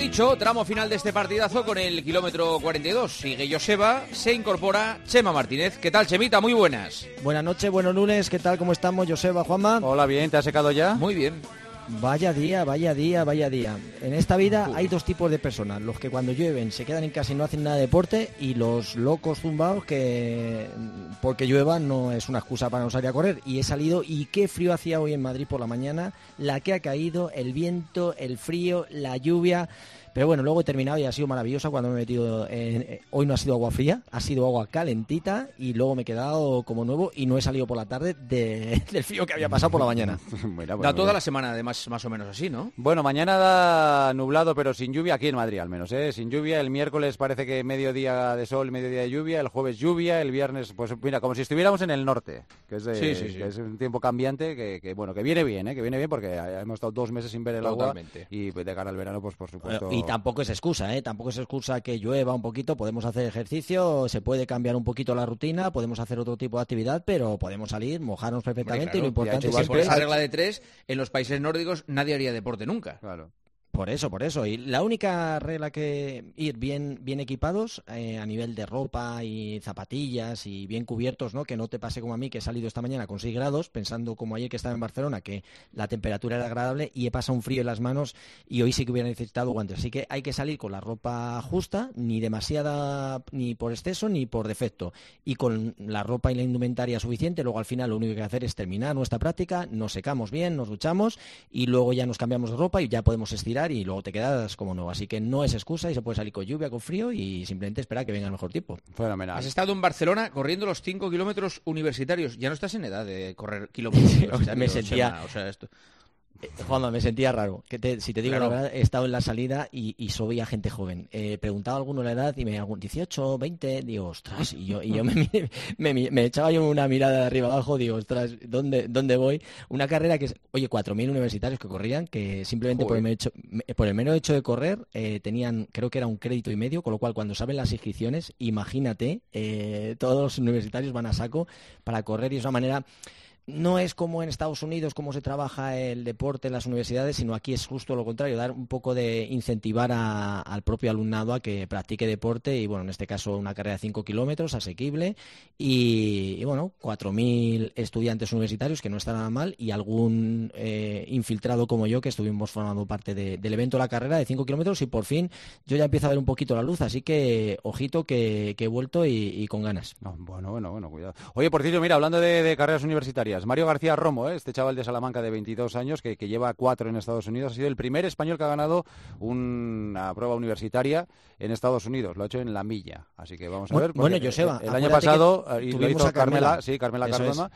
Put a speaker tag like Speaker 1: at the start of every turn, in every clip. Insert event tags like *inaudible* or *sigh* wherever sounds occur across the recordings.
Speaker 1: Dicho, tramo final de este partidazo con el kilómetro 42. Sigue Joseba, se incorpora Chema Martínez. ¿Qué tal, Chemita? Muy buenas.
Speaker 2: Buenas noches, buenos lunes. ¿Qué tal? ¿Cómo estamos, Joseba, Juanma?
Speaker 3: Hola, bien. ¿Te has secado ya?
Speaker 1: Muy bien.
Speaker 2: Vaya día, vaya día, vaya día. En esta vida hay dos tipos de personas, los que cuando llueven se quedan en casa y no hacen nada de deporte y los locos zumbados que porque llueva no es una excusa para no salir a correr. Y he salido y qué frío hacía hoy en Madrid por la mañana, la que ha caído, el viento, el frío, la lluvia. Pero bueno, luego he terminado y ha sido maravillosa cuando me he metido. En, eh, hoy no ha sido agua fría, ha sido agua calentita y luego me he quedado como nuevo y no he salido por la tarde de, *laughs* del frío que había pasado por la mañana. *laughs*
Speaker 1: Mira, bueno, da toda la semana, además, más o menos así, ¿no?
Speaker 3: Bueno, mañana da nublado, pero sin lluvia aquí en Madrid al menos, ¿eh? Sin lluvia. El miércoles parece que mediodía de sol, mediodía de lluvia. El jueves lluvia. El viernes, pues mira, como si estuviéramos en el norte, que es, Que es un tiempo cambiante que, bueno, que viene bien, ¿eh? Que viene bien porque hemos estado dos meses sin ver el
Speaker 1: Totalmente.
Speaker 3: agua y de cara al verano, pues por supuesto.
Speaker 2: Y tampoco es excusa, ¿eh? Tampoco es excusa que llueva un poquito, podemos hacer ejercicio, se puede cambiar un poquito la rutina, podemos hacer otro tipo de actividad, pero podemos salir, mojarnos perfectamente y lo importante
Speaker 1: es que... esa regla de tres, en los países nórdicos nadie haría deporte nunca.
Speaker 3: Claro.
Speaker 2: Por eso, por eso. Y la única regla que ir bien, bien equipados eh, a nivel de ropa y zapatillas y bien cubiertos, ¿no? Que no te pase como a mí, que he salido esta mañana con 6 grados, pensando como ayer que estaba en Barcelona, que la temperatura era agradable y he pasado un frío en las manos y hoy sí que hubiera necesitado guantes. Así que hay que salir con la ropa justa, ni demasiada, ni por exceso, ni por defecto. Y con la ropa y la indumentaria suficiente, luego al final lo único que hacer es terminar nuestra práctica, nos secamos bien, nos duchamos y luego ya nos cambiamos de ropa y ya podemos estirar y luego te quedas como nuevo. Así que no es excusa y se puede salir con lluvia, con frío y simplemente esperar que venga el mejor tiempo.
Speaker 3: Fenomenal.
Speaker 1: Has estado en Barcelona corriendo los 5 kilómetros universitarios. Ya no estás en edad de correr kilómetros. *laughs*
Speaker 2: me sentía... O sea, esto... Eh, Juanma, me sentía raro. Que si te digo la verdad, he estado en la salida y, y soy a gente joven. Eh, preguntaba a alguno la edad y me algún 18, 20, digo, ostras, y yo, y yo me, me, echaba yo una mirada de arriba abajo, digo, ostras, ¿dónde, dónde voy? Una carrera que es, oye, 4.000 universitarios que corrían, que simplemente por el, hecho, por el mero hecho de correr eh, tenían, creo que era un crédito y medio, con lo cual cuando saben las inscripciones, imagínate, todos los universitarios van a saco para correr y es una manera no es como en Estados Unidos cómo se trabaja el deporte en las universidades, sino aquí es justo lo contrario, dar un poco de incentivar al propio alumnado a que practique deporte y, bueno, en este caso una carrera de 5 kilómetros, asequible y, y bueno, 4.000 estudiantes universitarios, que no está nada mal, y algún eh, infiltrado como yo que estuvimos formando parte del evento de la carrera de 5 kilómetros y por fin yo ya empiezo a ver un poquito la luz, así que ojito que, he vuelto y, con ganas.
Speaker 3: bueno, bueno, bueno, cuidado. Oye, por cierto, mira, hablando de carreras universitarias, Mario García Romo, ¿eh? este chaval de Salamanca de 22 años que, lleva cuatro en Estados Unidos, ha sido el primer español que ha ganado una prueba universitaria en Estados Unidos. Lo ha hecho en la milla. Así que vamos a ver.
Speaker 2: Bueno, Joseba,
Speaker 3: el, año pasado eh, lo hizo Carmela, sí, Carmela Cardona.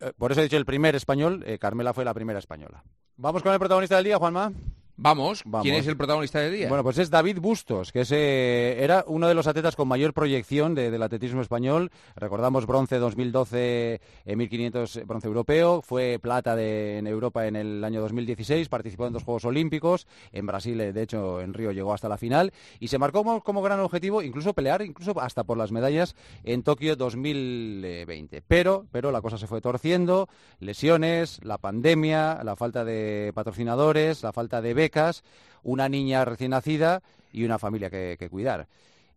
Speaker 3: Eh, por eso he dicho el primer español. Carmela fue la primera española. Vamos con el protagonista del día, Juanma.
Speaker 1: Vamos, ¿quién es el protagonista del día?
Speaker 3: Bueno, pues es David Bustos, que eh, era uno de los atletas con mayor proyección del atletismo español. Recordamos bronce 2012 en 1500, bronce europeo. Fue plata en Europa en el año 2016. Participó en dos Juegos Olímpicos. En Brasil, eh, de hecho, en Río llegó hasta la final. Y se marcó como, gran objetivo incluso pelear, incluso hasta por las medallas en Tokio 2020. Pero, pero la cosa se fue torciendo. Lesiones, la pandemia, la falta de patrocinadores, la falta de una niña recién nacida y una familia que, cuidar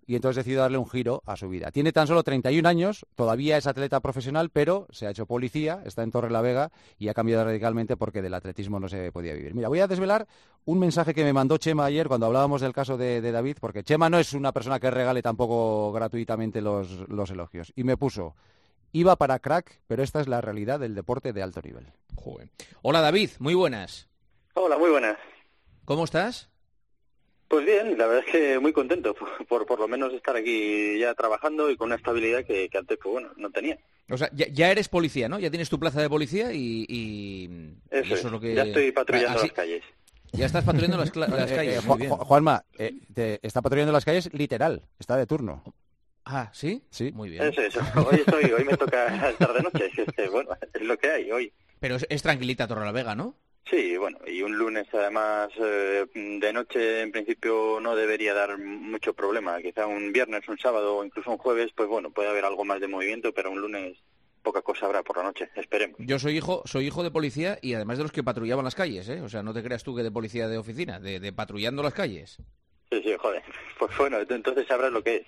Speaker 3: y entonces decidió darle un giro a su vida. Tiene tan solo 31 años, todavía es atleta profesional, pero se ha hecho policía, está en Torre la Vega y ha cambiado radicalmente porque del atletismo no se podía vivir. Mira, voy a desvelar un mensaje que me mandó Chema ayer cuando hablábamos del caso de, David, porque Chema no es una persona que regale tampoco gratuitamente los, elogios. Y me puso, iba para crack, pero esta es la realidad del deporte de alto nivel.
Speaker 1: Hola David, muy buenas.
Speaker 4: Hola, muy buenas.
Speaker 1: ¿Cómo estás?
Speaker 4: Pues bien, la verdad es que muy contento *laughs* por por, lo menos estar aquí ya trabajando y con una estabilidad que, antes pues bueno no tenía.
Speaker 1: O sea, ya, eres policía, ¿no? Ya tienes tu plaza de policía y,
Speaker 4: eso, es lo que... Ya estoy patrullando las calles.
Speaker 1: Ya estás patrullando las, *laughs* las calles.
Speaker 3: Eh, Juanma, eh, te está patrullando las calles literal, está de turno.
Speaker 1: Ah, ¿sí?
Speaker 3: Sí.
Speaker 1: Muy bien.
Speaker 4: Eso, eso. Hoy, estoy, hoy me toca *laughs* tarde noche. Bueno, es lo que hay hoy.
Speaker 1: Pero es, es tranquilita Torre la Vega, ¿no?
Speaker 4: Sí, bueno, y un lunes además eh, de noche en principio no debería dar mucho problema. Quizá un viernes, un sábado o incluso un jueves, pues bueno, puede haber algo más de movimiento, pero un lunes poca cosa habrá por la noche, esperemos.
Speaker 1: Yo soy hijo, soy hijo de policía y además de los que patrullaban las calles, ¿eh? O sea, no te creas tú que de policía de oficina, de, patrullando las calles.
Speaker 4: Sí, sí, joder. *laughs* Pues bueno, entonces sabrás lo que es.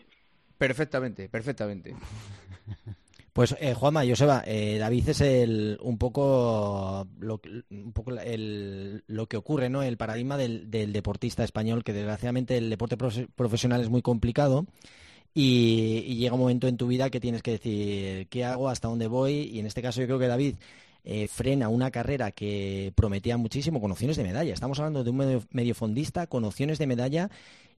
Speaker 1: Perfectamente, perfectamente. *laughs*
Speaker 2: Pues eh, Juanma, Joseba, eh, David es el, un poco, lo, que ocurre, ¿no? El paradigma del, deportista español, que desgraciadamente el deporte profesional es muy complicado y, llega un momento en tu vida que tienes que decir qué hago, hasta dónde voy y en este caso yo creo que David eh, frena una carrera que prometía muchísimo con opciones de medalla. Estamos hablando de un medio, mediofondista con opciones de medalla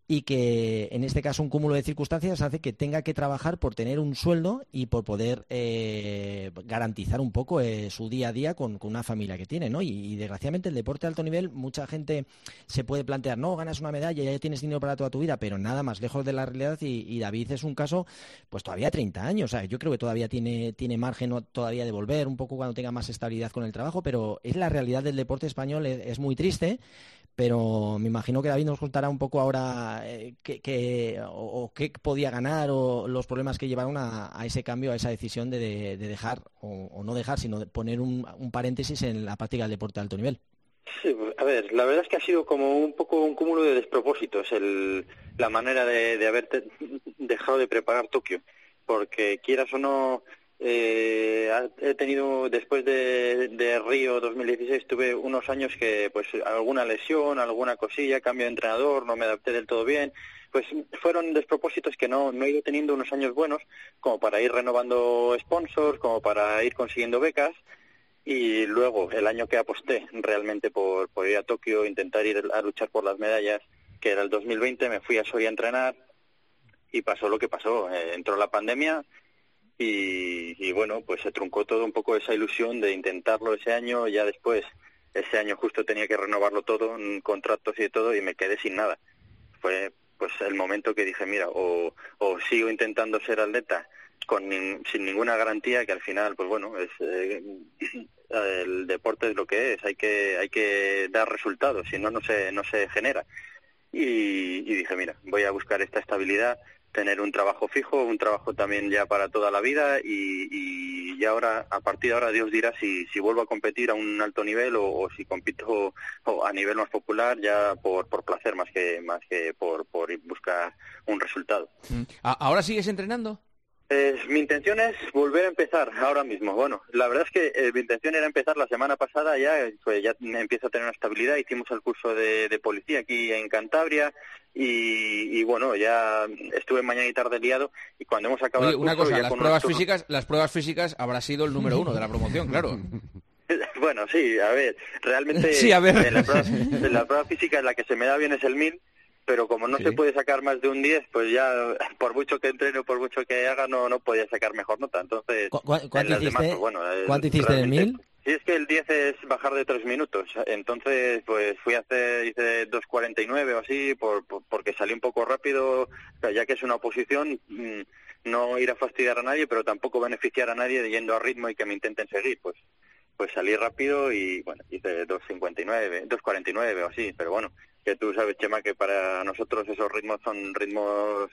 Speaker 2: y que en este caso un cúmulo de circunstancias hace que tenga que trabajar por tener un sueldo y por poder eh, garantizar un poco eh, su día a día con, una familia que tiene, ¿no? Y, desgraciadamente el deporte de alto nivel, mucha gente se puede plantear, no, ganas una medalla, ya tienes dinero para toda tu vida, pero nada más lejos de la realidad y, David es un caso, pues todavía 30 años, yo creo que todavía tiene, tiene margen todavía de volver un poco cuando tenga más estabilidad con el trabajo, pero es la realidad del deporte español, es muy triste, pero me imagino que David nos contará un poco ahora eh, qué, o, qué podía ganar o los problemas que llevaron a, ese cambio, a esa decisión de, dejar o, no dejar, sino de poner un, paréntesis en la práctica del deporte de alto nivel.
Speaker 4: Sí, a ver, la verdad es que ha sido como un poco un cúmulo de despropósitos el, la manera de, de haber dejado de preparar Tokio, porque quieras o no, eh, he tenido, después de, de, Río 2016, tuve unos años que, pues, alguna lesión, alguna cosilla, cambio de entrenador, no me adapté del todo bien. Pues fueron despropósitos que no, no he ido teniendo unos años buenos, como para ir renovando sponsors, como para ir consiguiendo becas. Y luego, el año que aposté realmente por, ir a Tokio, intentar ir a luchar por las medallas, que era el 2020, me fui a Soria a entrenar y pasó lo que pasó. Eh, entró la pandemia, y, bueno, pues se truncó todo un poco esa ilusión de intentarlo ese año, ya después, ese año justo tenía que renovarlo todo, contratos y todo, y me quedé sin nada. Fue pues el momento que dije, mira, o, o sigo intentando ser atleta con sin ninguna garantía, que al final, pues bueno, es eh, *clears throat* el deporte es lo que es, hay que hay que dar resultados, si no no se no se genera. Y, y dije, mira, voy a buscar esta estabilidad, tener un trabajo fijo, un trabajo también ya para toda la vida y, y, ahora, a partir de ahora, Dios dirá si, si vuelvo a competir a un alto nivel o, si compito a nivel más popular ya por, por placer más que, más que por, por buscar un resultado.
Speaker 1: Mm. ¿Ahora sigues entrenando?
Speaker 4: Eh, mi intención es volver a empezar ahora mismo. Bueno, la verdad es que eh, mi intención era empezar la semana pasada, ya pues ya empiezo a tener una estabilidad. Hicimos el curso de, policía aquí en Cantabria y, bueno, ya estuve mañana y tarde liado y cuando hemos acabado
Speaker 1: el
Speaker 4: curso,
Speaker 1: una cosa, las pruebas físicas, las pruebas físicas habrá sido el número uno de la promoción, claro. *laughs*
Speaker 4: bueno, sí, a ver, realmente
Speaker 1: sí, a ver.
Speaker 4: la, prueba, la prueba física en la que se me da bien es el mil pero como no se puede sacar más de un 10, pues ya *laughs* por mucho que entrene, por mucho que haga, no no podía sacar mejor nota. Entonces,
Speaker 2: ¿cuánto hiciste, pues, bueno, ¿cuánto hiciste en el
Speaker 4: Sí, es que el 10 es bajar de 3 minutos. Entonces, pues fui a hacer, hice 2.49 o así, por, porque salí un poco rápido, ya que es una oposición, mm, no ir a fastidiar a nadie, pero tampoco beneficiar a nadie yendo a ritmo y que me intenten seguir. Pues pues salí rápido y, bueno, hice 2.59, 2.49 o así, pero bueno, que tú sabes, Chema, que para nosotros esos ritmos son ritmos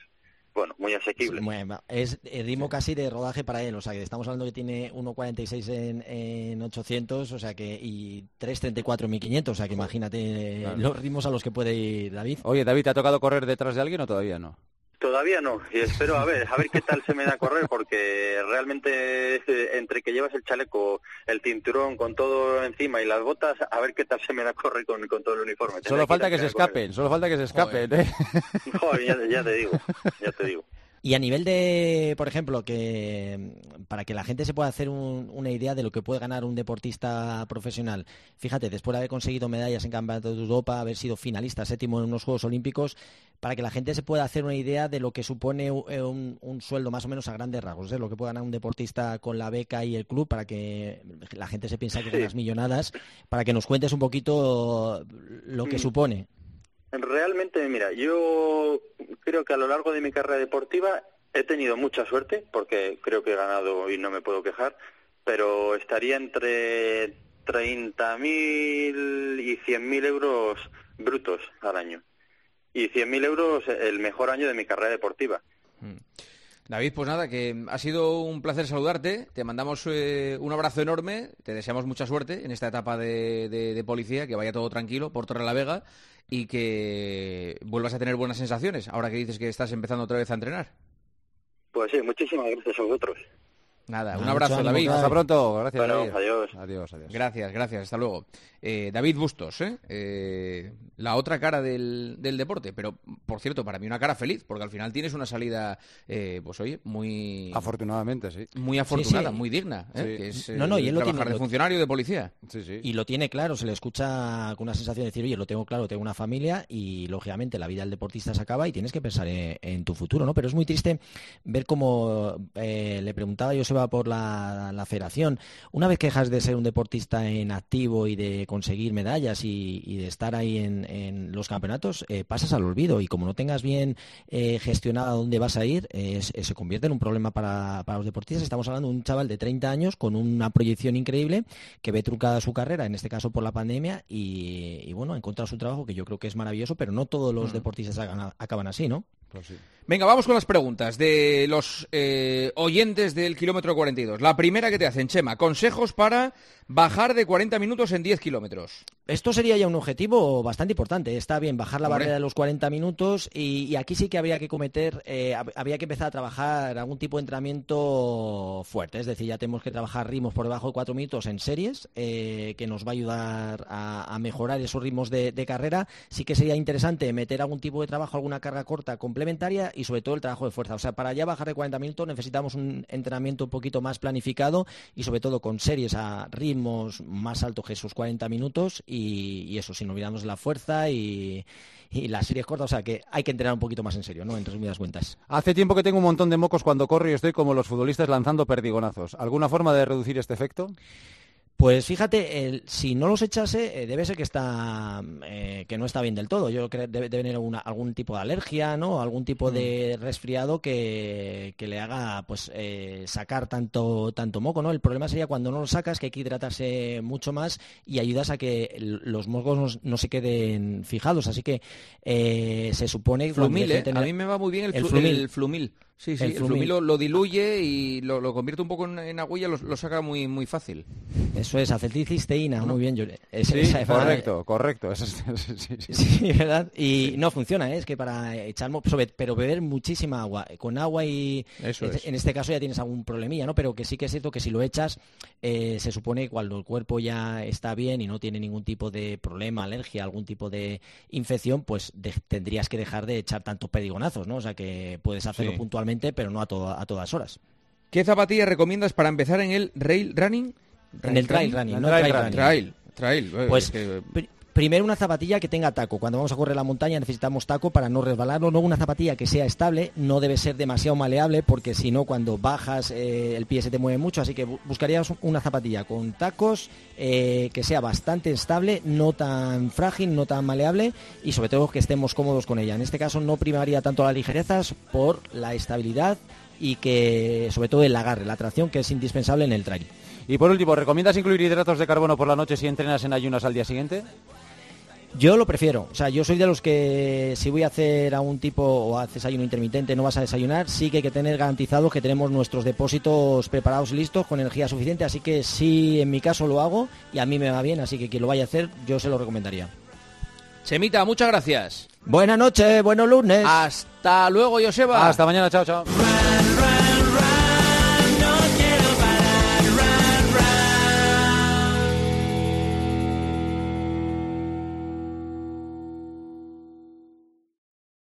Speaker 4: bueno, muy asequibles.
Speaker 2: es el ritmo casi de rodaje para él, o sea que estamos hablando que tiene 1.46 en, en 800, o sea que y 3.34 en 1500, o sea que imagínate los ritmos a los que puede ir David.
Speaker 3: Oye, David, ¿te ha tocado correr detrás de alguien o todavía no?
Speaker 4: Todavía no, y espero a ver, a ver qué tal se me da a correr, porque realmente eh, entre que llevas el chaleco, el cinturón con todo encima y las botas, a ver qué tal se me da a correr con, todo el uniforme.
Speaker 3: Solo falta que, se escapen, solo falta que se escapen, ¿eh?
Speaker 4: Joder, ya te digo, ya te digo.
Speaker 2: Y a nivel de, por ejemplo, que para que la gente se pueda hacer una idea de lo que puede ganar un deportista profesional, fíjate, después de haber conseguido medallas en Campeonato de Europa, haber sido finalista séptimo en unos Juegos Olímpicos, para que la gente se pueda hacer una idea de lo que supone eh, un, sueldo más o menos a grandes rasgos, ¿eh? lo que puede ganar un deportista con la beca y el club, para que la gente se piensa que son las millonadas, para que nos cuentes un poquito lo que mm. supone.
Speaker 4: Realmente, mira, yo creo que a lo largo de mi carrera deportiva he tenido mucha suerte, porque creo que he ganado y no me puedo quejar, pero estaría entre 30.000 y 100.000 euros brutos al año. Y 100.000 euros el mejor año de mi carrera deportiva. Mm.
Speaker 1: David, pues nada, que ha sido un placer saludarte. Te mandamos eh, un abrazo enorme. Te deseamos mucha suerte en esta etapa de, policía, que vaya todo tranquilo por Torre la Vega y que vuelvas a tener buenas sensaciones ahora que dices que estás empezando otra vez a entrenar.
Speaker 4: Pues sí, muchísimas gracias a vosotros.
Speaker 1: Nada, un abrazo, David.
Speaker 3: Hasta pronto. Gracias,
Speaker 4: Adiós.
Speaker 3: Adiós, adiós.
Speaker 1: Gracias, gracias. Hasta luego. Eh, David Bustos, ¿eh? ¿eh? la otra cara del, del, deporte, pero por cierto, para mí una cara feliz, porque al final tienes una salida, eh, pues oye, muy...
Speaker 3: Afortunadamente, sí.
Speaker 1: Muy afortunada, muy digna, que es no, no, y él lo tiene, de funcionario de policía.
Speaker 2: Y lo tiene claro, se le escucha con una sensación de decir, oye, lo tengo claro, tengo una familia y lógicamente la vida del deportista se acaba y tienes que pensar en, tu futuro, ¿no? Pero es muy triste ver cómo le preguntaba yo, va por la, la federación, una vez que dejas de ser un deportista en activo y de conseguir medallas y, de estar ahí en, los campeonatos, eh, pasas al olvido y como no tengas bien eh, gestionado a dónde vas a ir, eh, se convierte en un problema para, los deportistas. Estamos hablando de un chaval de 30 años con una proyección increíble que ve trucada su carrera, en este caso por la pandemia, y, bueno, ha encontrado su trabajo que yo creo que es maravilloso, pero no todos los mm. deportistas acaban así, ¿no?
Speaker 1: Pues Venga, vamos con las preguntas de los oyentes del kilómetro 42. La primera que te hacen, Chema, consejos para bajar de 40 minutos en 10 kilómetros.
Speaker 2: Esto sería ya un objetivo bastante importante. Está bien bajar la barrera de los 40 minutos y, aquí sí que habría que cometer, eh, habría que empezar a trabajar algún tipo de entrenamiento fuerte. Es decir, ya tenemos que trabajar ritmos por debajo de 4 minutos en series, eh, que nos va a ayudar a, mejorar esos ritmos de, carrera. Sí que sería interesante meter algún tipo de trabajo, alguna carga corta complementaria y sobre todo el trabajo de fuerza. O sea, para ya bajar de 40 minutos necesitamos un entrenamiento un poquito más planificado y sobre todo con series a ritmo más alto que esos 40 minutos y, eso, sin olvidarnos la fuerza y, y las series cortas, o sea que hay que entrenar un poquito más en serio, ¿no? En resumidas cuentas.
Speaker 3: Hace tiempo que tengo un montón de mocos cuando corro y estoy como los futbolistas lanzando perdigonazos. ¿Alguna forma de reducir este efecto?
Speaker 2: Pues fíjate, si no los echase, eh, debe ser que está eh, que no está bien del todo. Yo creo que debe, tener algún tipo de alergia, ¿no? Algún tipo de mm. resfriado que, le haga pues eh, sacar tanto tanto moco, ¿no? El problema sería cuando no lo sacas, que hay que hidratarse mucho más y ayudas a que los mocos no, se queden fijados. Así que se supone que
Speaker 1: flumil, a mí me va muy bien el, El flumil. Sí, sí, el, flumil lo, diluye y lo, convierte un poco en, en agüilla, lo, saca muy muy fácil.
Speaker 2: Eso es, acetilcisteína, muy bien.
Speaker 3: sí, correcto, correcto. *laughs*
Speaker 2: sí, ¿verdad? Y no funciona, ¿eh? es que para echar, pero beber muchísima agua. Con agua y en este caso ya tienes algún problemilla, ¿no? Pero que sí que es cierto que si lo echas, eh, se supone que cuando el cuerpo ya está bien y no tiene ningún tipo de problema, alergia, algún tipo de infección, pues tendrías que dejar de echar tantos pedigonazos, ¿no? O sea que puedes hacerlo puntualmente pero no a, a todas horas.
Speaker 1: ¿Qué zapatillas recomiendas para empezar en el rail running?
Speaker 2: En el trail running, no
Speaker 1: trail, running. Trail, trail.
Speaker 2: Pues primero una zapatilla que tenga taco. Cuando vamos a correr la montaña necesitamos taco para no resbalarlo. Luego una zapatilla que sea estable, no debe ser demasiado maleable porque si no cuando bajas eh, el pie se te mueve mucho. Así que buscaríamos una zapatilla con tacos eh, que sea bastante estable, no tan frágil, no tan maleable y sobre todo que estemos cómodos con ella. En este caso no primaría tanto las ligerezas por la estabilidad y que sobre todo el agarre, la tracción que es indispensable en el trail.
Speaker 3: Y por último, ¿recomiendas incluir hidratos de carbono por la noche si entrenas en ayunas al día siguiente?
Speaker 2: Yo lo prefiero, o sea, yo soy de los que si voy a hacer algún tipo o haces ayuno intermitente no vas a desayunar, sí que hay que tener garantizado que tenemos nuestros depósitos preparados y listos con energía suficiente, así que sí, en mi caso lo hago y a mí me va bien, así que quien lo vaya a hacer yo se lo recomendaría.
Speaker 1: Chemita, muchas gracias.
Speaker 2: Buenas noches, buenos lunes.
Speaker 1: Hasta luego, Joseba.
Speaker 3: Hasta mañana, chao, chao.